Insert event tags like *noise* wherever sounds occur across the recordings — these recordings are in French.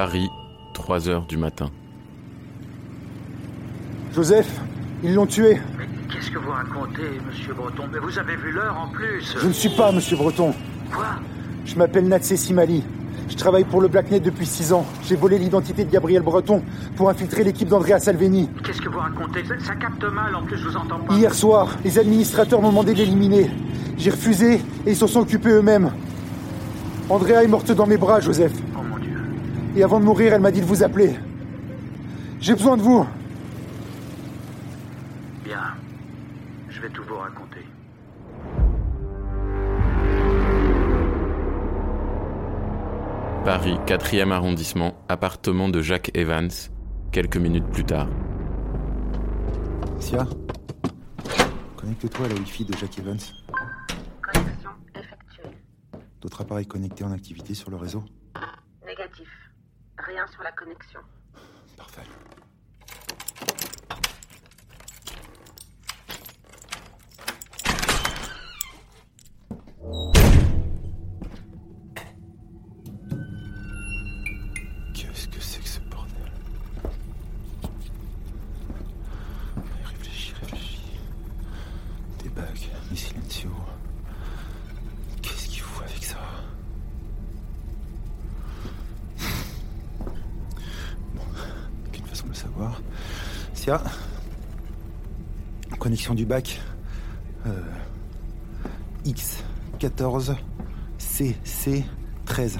Paris, 3 heures du matin. Joseph, ils l'ont tué. Mais qu'est-ce que vous racontez, monsieur Breton? Mais vous avez vu l'heure en plus Je ne suis pas monsieur Breton. Quoi? Je m'appelle Natsé Simali. Je travaille pour le Blacknet depuis six ans. J'ai volé l'identité de Gabriel Breton pour infiltrer l'équipe d'Andrea Salvini. Qu'est-ce que vous racontez? Ça, ça capte mal, en plus je vous entends pas. Hier soir, les administrateurs m'ont demandé de l'éliminer. J'ai refusé et ils s'en sont occupés eux-mêmes. Andrea est morte dans mes bras, Joseph. Et avant de mourir, elle m'a dit de vous appeler. J'ai besoin de vous. Bien. Je vais tout vous raconter. Paris, 4e arrondissement, appartement de Jacques Evans, quelques minutes plus tard. Sia Connecte-toi à la Wi-Fi de Jack Evans. Connexion effectuée. D'autres appareils connectés en activité sur le réseau. Sur la connexion. Connexion du bac. Euh, X14 CC13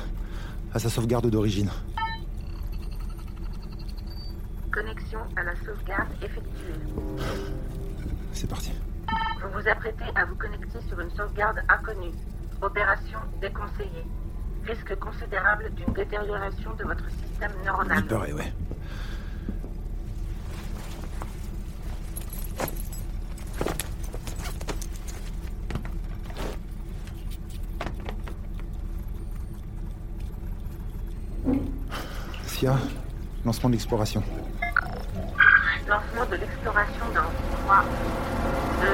à sa sauvegarde d'origine. Connexion à la sauvegarde effectuée. C'est parti. Vous vous apprêtez à vous connecter sur une sauvegarde inconnue. Opération déconseillée. Risque considérable d'une détérioration de votre système neuronal. Il paraît, ouais. Sia, lancement de l'exploration. Lancement de l'exploration dans 3, 2,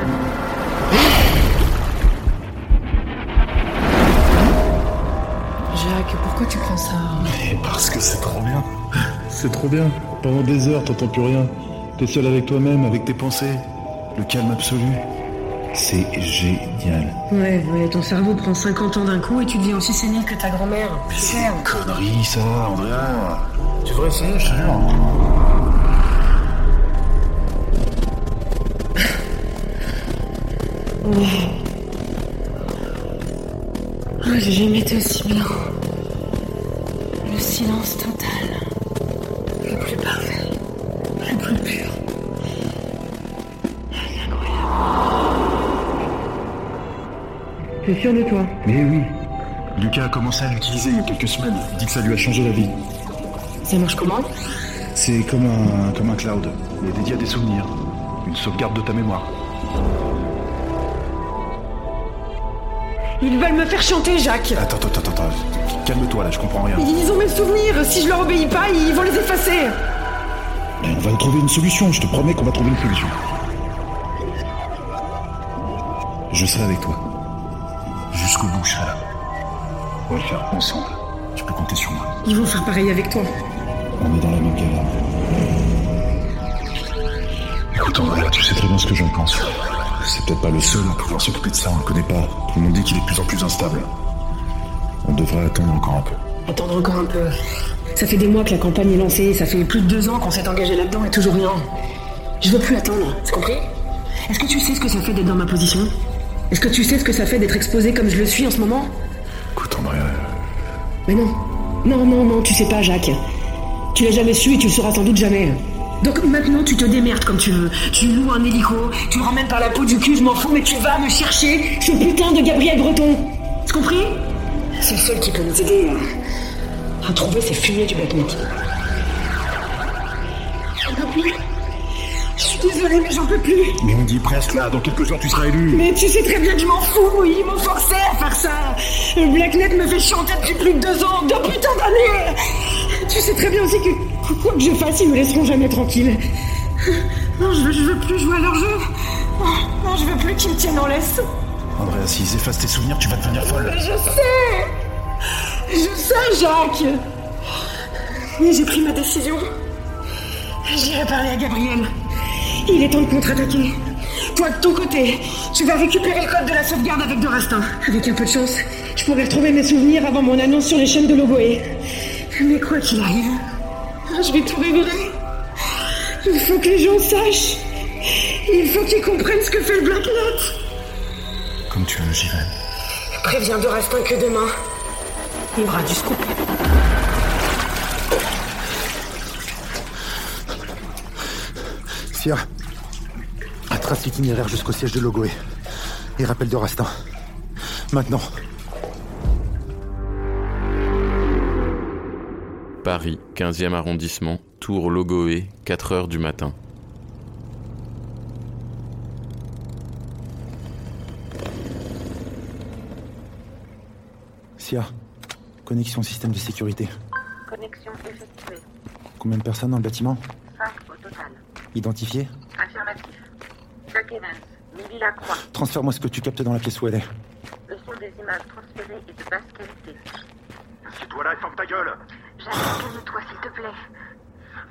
Jacques, pourquoi tu prends ça Et parce que c'est trop bien. C'est trop bien. Pendant des heures, t'entends plus rien. T'es seul avec toi-même, avec tes pensées. Le calme absolu. C'est génial. Ouais, ouais, ton cerveau prend 50 ans d'un coup et tu deviens aussi sénile que ta grand-mère. Mais c'est une connerie, ça, Andrea. Tu devrais essayer, je te jure. *laughs* Oh, j'ai jamais été aussi bien. Le silence total. Le plus parfait. Le plus pur. T'es sûr de toi Mais oui. Lucas a commencé à l'utiliser il y a quelques semaines. Il dit que ça lui a changé la vie. Ça marche comment C'est comme un, comme un cloud. Il est dédié à des souvenirs. Une sauvegarde de ta mémoire. Ils veulent me faire chanter, Jacques Attends, attends, attends, attends. Calme-toi là, je comprends rien. Ils ont mes souvenirs. Si je leur obéis pas, ils vont les effacer. Mais on va trouver une solution, je te promets qu'on va trouver une solution. Je serai avec toi. Jusqu'au bout. On va le faire ensemble. Tu peux compter sur moi. Ils vont faire pareil avec toi. On est dans la même galère. Écoute, Andrea, tu sais très bien ce que j'en pense. C'est peut-être pas le seul à pouvoir s'occuper de ça, on le connaît pas. Tout le monde dit qu'il est de plus en plus instable. On devrait attendre encore un peu. Attendre encore un peu. Ça fait des mois que la campagne est lancée, ça fait plus de deux ans qu'on s'est engagé là-dedans et toujours rien. Je veux plus attendre, tu compris? Est-ce que tu sais ce que ça fait d'être dans ma position? Est-ce que tu sais ce que ça fait d'être exposé comme je le suis en ce moment Écoute, Andrea, Mais non. Non, non, non, tu sais pas, Jacques. Tu l'as jamais su et tu le sauras sans doute jamais. Donc maintenant, tu te démerdes comme tu veux. Tu loues un hélico, tu le ramènes par la peau du cul, je m'en fous, mais tu vas me chercher ce putain de Gabriel Breton. Tu compris C'est le seul qui peut nous aider à, à trouver ces fumiers du Blacknet. Suis désolée, mais j'en peux plus. mais on dit presque là, dans quelques heures tu seras élu. Mais tu sais très bien que je m'en fous, ils m'ont forcé à faire ça. Blacknet me fait chanter depuis plus de deux ans, deux putains d'années. Tu sais très bien aussi que quoi que je fasse, ils me laisseront jamais tranquille. Non, je veux, je veux plus jouer à leur jeu. Non, non, je veux plus qu'ils me tiennent en laisse. Andrea, s'ils effacent tes souvenirs, tu vas devenir folle. Je sais Je sais, Jacques Mais j'ai pris ma décision. J'irai parler à Gabriel. Il est temps de contre-attaquer. Toi, de ton côté, tu vas récupérer le code de la sauvegarde avec Dorastin. Avec un peu de chance, je pourrais retrouver mes souvenirs avant mon annonce sur les chaînes de Logoé. Mais quoi qu'il arrive, je vais tout révéler. Il faut que les gens sachent. Il faut qu'ils comprennent ce que fait le Blacknet. Comme tu veux, j'y vais. Préviens Dorastin que demain, il y aura du scoop. Sia, trace l'itinéraire jusqu'au siège de Logoé. Et rappelle de Rastin. Maintenant. Paris, 15e arrondissement, Tour Logoé, 4 heures du matin. Sia, connexion système de sécurité. Connexion effectuée. Combien de personnes dans le bâtiment? 5 au total. Identifiées? Milly Lacroix. Transfère-moi ce que tu captes dans la pièce où elle est. Le son des images transférées est de basse qualité. Assieds-toi là et ferme ta gueule Jack, calme-toi s'il te plaît.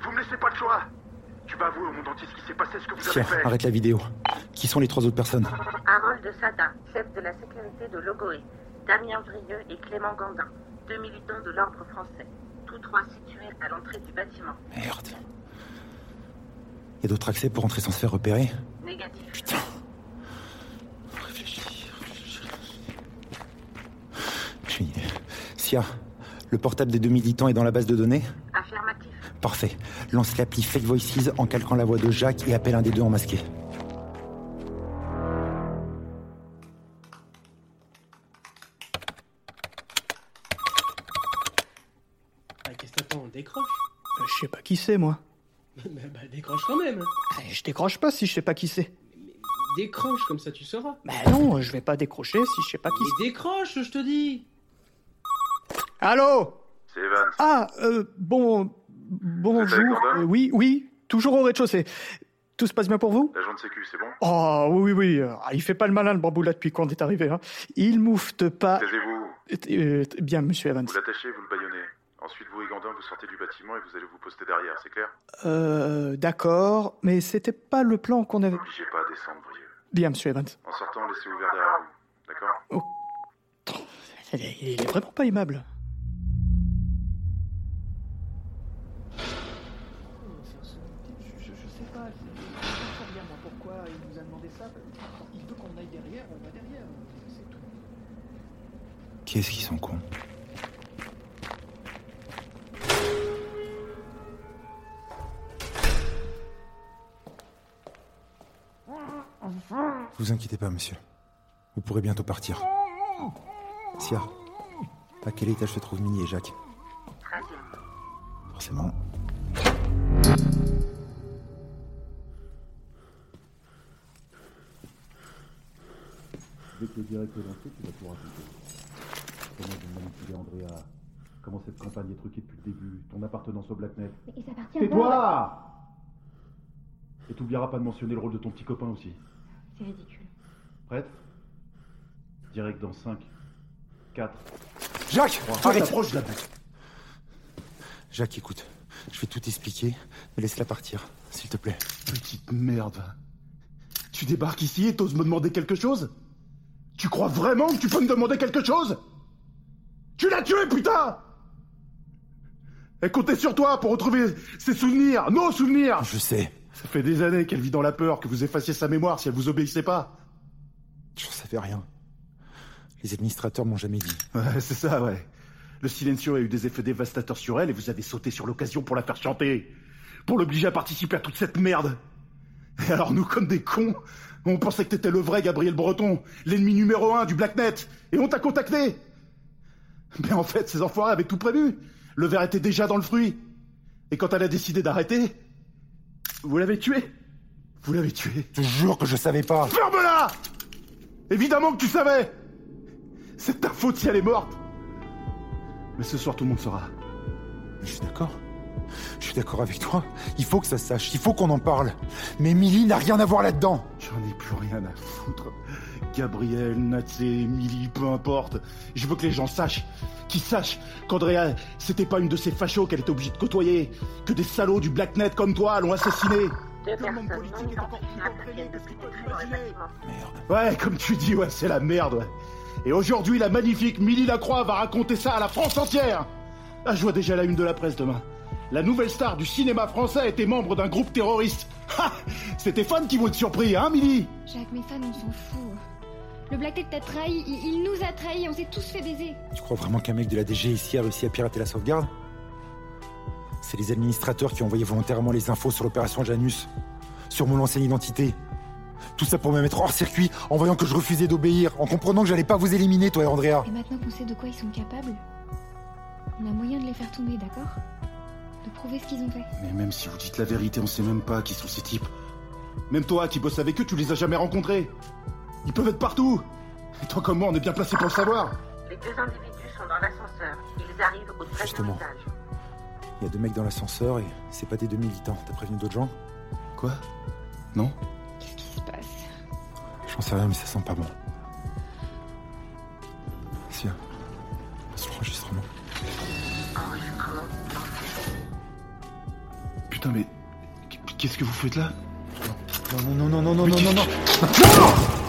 Vous me laissez pas le choix Tu vas avouer au monde entier ce qui s'est passé, ce que vous avez fait arrête la vidéo. Qui sont les trois autres personnes Harold Sada, chef de la sécurité de Logoé. Damien Vrieux et Clément Gandin, deux militants de l'ordre français. Tous trois situés à l'entrée du bâtiment. Merde. Y a d'autres accès pour entrer sans se faire repérer Négatif. Putain. Réfléchis, réfléchis. J'ai une idée. Sia, le portable des deux militants est dans la base de données Affirmatif. Parfait. Lance l'appli Fake Voices en calquant la voix de Jacques et appelle un des deux en masqué. Ah, Qu'est-ce que t'attends Décroche? Euh, Je sais pas qui c'est, moi. Décroche quand même Ah, Je décroche pas si je sais pas qui c'est. Décroche, comme ça tu sauras Bah non, je vais pas décrocher si je sais pas qui c'est. Mais décroche, je te dis Allô C'est Evans. Ah, euh, bon... Bonjour. Euh, oui, oui, toujours au rez-de-chaussée. Tout se passe bien pour vous? L'agent de sécu, c'est bon? Oh, oui, oui, oui. euh, Il fait pas le malin, le bambou, là, depuis qu'on est arrivé. Hein. Il moufte pas... Taisez-vous. Euh, euh, bien, monsieur Evans. Vous l'attachez, vous le baillonnez. Ensuite, vous et Gandin, vous sortez du bâtiment et vous allez vous poster derrière, c'est clair? Euh, d'accord, mais c'était pas le plan qu'on avait... N'obligez pas à descendre, Brieux. Bien, monsieur Evans. En sortant, laissez ouvert derrière vous. D'accord? Il est, il est vraiment pas aimable. Je, sais pas, bien Vous inquiétez pas, monsieur. Vous pourrez bientôt partir. Sia, à quel étage se trouvent Minnie et Jacques. Forcément. Dès que le direct est lancé, tu vas tout raconter. Comment vous manipulez Andrea Comment cette campagne est truquée depuis le début Ton appartenance au Blacknet Mais Tais-toi Et t'oublieras pas de mentionner le rôle de ton petit copain aussi. C'est ridicule. Prête? Direct dans 5, 4... Jacques Toi, Arrête t'approches de la Jacques, écoute. Je vais tout expliquer, mais laisse-la partir, s'il te plaît. Petite merde. Tu débarques ici et t'oses me demander quelque chose? Tu crois vraiment que tu peux me demander quelque chose? Tu l'as tué, putain Elle comptait sur toi pour retrouver ses souvenirs, nos souvenirs Je sais. Ça fait des années qu'elle vit dans la peur que vous effaciez sa mémoire si elle vous obéissait pas. J'en savais rien. Les administrateurs m'ont jamais dit. Ouais, c'est ça, ouais. Le silencio a eu des effets dévastateurs sur elle et vous avez sauté sur l'occasion pour la faire chanter. Pour l'obliger à participer à toute cette merde. Et alors nous, comme des cons, on pensait que t'étais le vrai Gabriel Breton, l'ennemi numéro un du Blacknet, et on t'a contacté. Mais en fait, ces enfoirés avaient tout prévu. Le verre était déjà dans le fruit. Et quand elle a décidé d'arrêter, vous l'avez tué. Vous l'avez tué. Je te jure que je savais pas. Ferme-la Évidemment que tu savais C'est ta faute si elle est morte Mais ce soir, tout le monde saura. Je suis d'accord. Je suis d'accord avec toi. Il faut que ça se sache. Il faut qu'on en parle. Mais Millie n'a rien à voir là-dedans. J'en ai plus rien à foutre. Gabriel, Natsé, Emily, peu importe. Je veux que les gens sachent, qu'ils sachent qu'Andrea, c'était pas une de ces fachos qu'elle était obligée de côtoyer, que des salauds du Blacknet comme toi l'ont assassinée. Ouais, comme tu dis, ouais, c'est la merde, ouais. Et aujourd'hui, la magnifique Milly Lacroix va raconter ça à la France entière Ah, je vois déjà la une de la presse demain. La nouvelle star du cinéma français était membre d'un groupe terroriste. Ha C'est tes fans qui vont être surpris, hein, Milly? Jacques, mes fans, on s'en fout. Le Black Tech t'a trahi, il, il nous a trahis, on s'est tous fait baiser. Tu crois vraiment qu'un mec de la DG ici a réussi à pirater la sauvegarde? C'est les administrateurs qui ont envoyé volontairement les infos sur l'opération Janus, sur mon ancienne identité. Tout ça pour me mettre hors circuit, en voyant que je refusais d'obéir, en comprenant que j'allais pas vous éliminer, toi et Andrea. Et maintenant qu'on sait de quoi ils sont capables, on a moyen de les faire tomber, d'accord? De prouver ce qu'ils ont fait. Mais même si vous dites la vérité, on sait même pas qui sont ces types. Même toi qui bosses avec eux, tu les as jamais rencontrés. Ils peuvent être partout. Et toi comme moi, on est bien placé pour le savoir. Les deux individus sont dans l'ascenseur. Ils arrivent au 13 Justement. étage. Il y a deux mecs dans l'ascenseur et c'est pas des deux militants. T'as prévenu d'autres gens Quoi Non Qu'est-ce qui se passe J'en sais rien, mais ça sent pas bon. Tiens, passe l'enregistrement. Enregistrement Putain, mais qu'est-ce que vous faites là Non, non, non, non, non, non, non, non, Non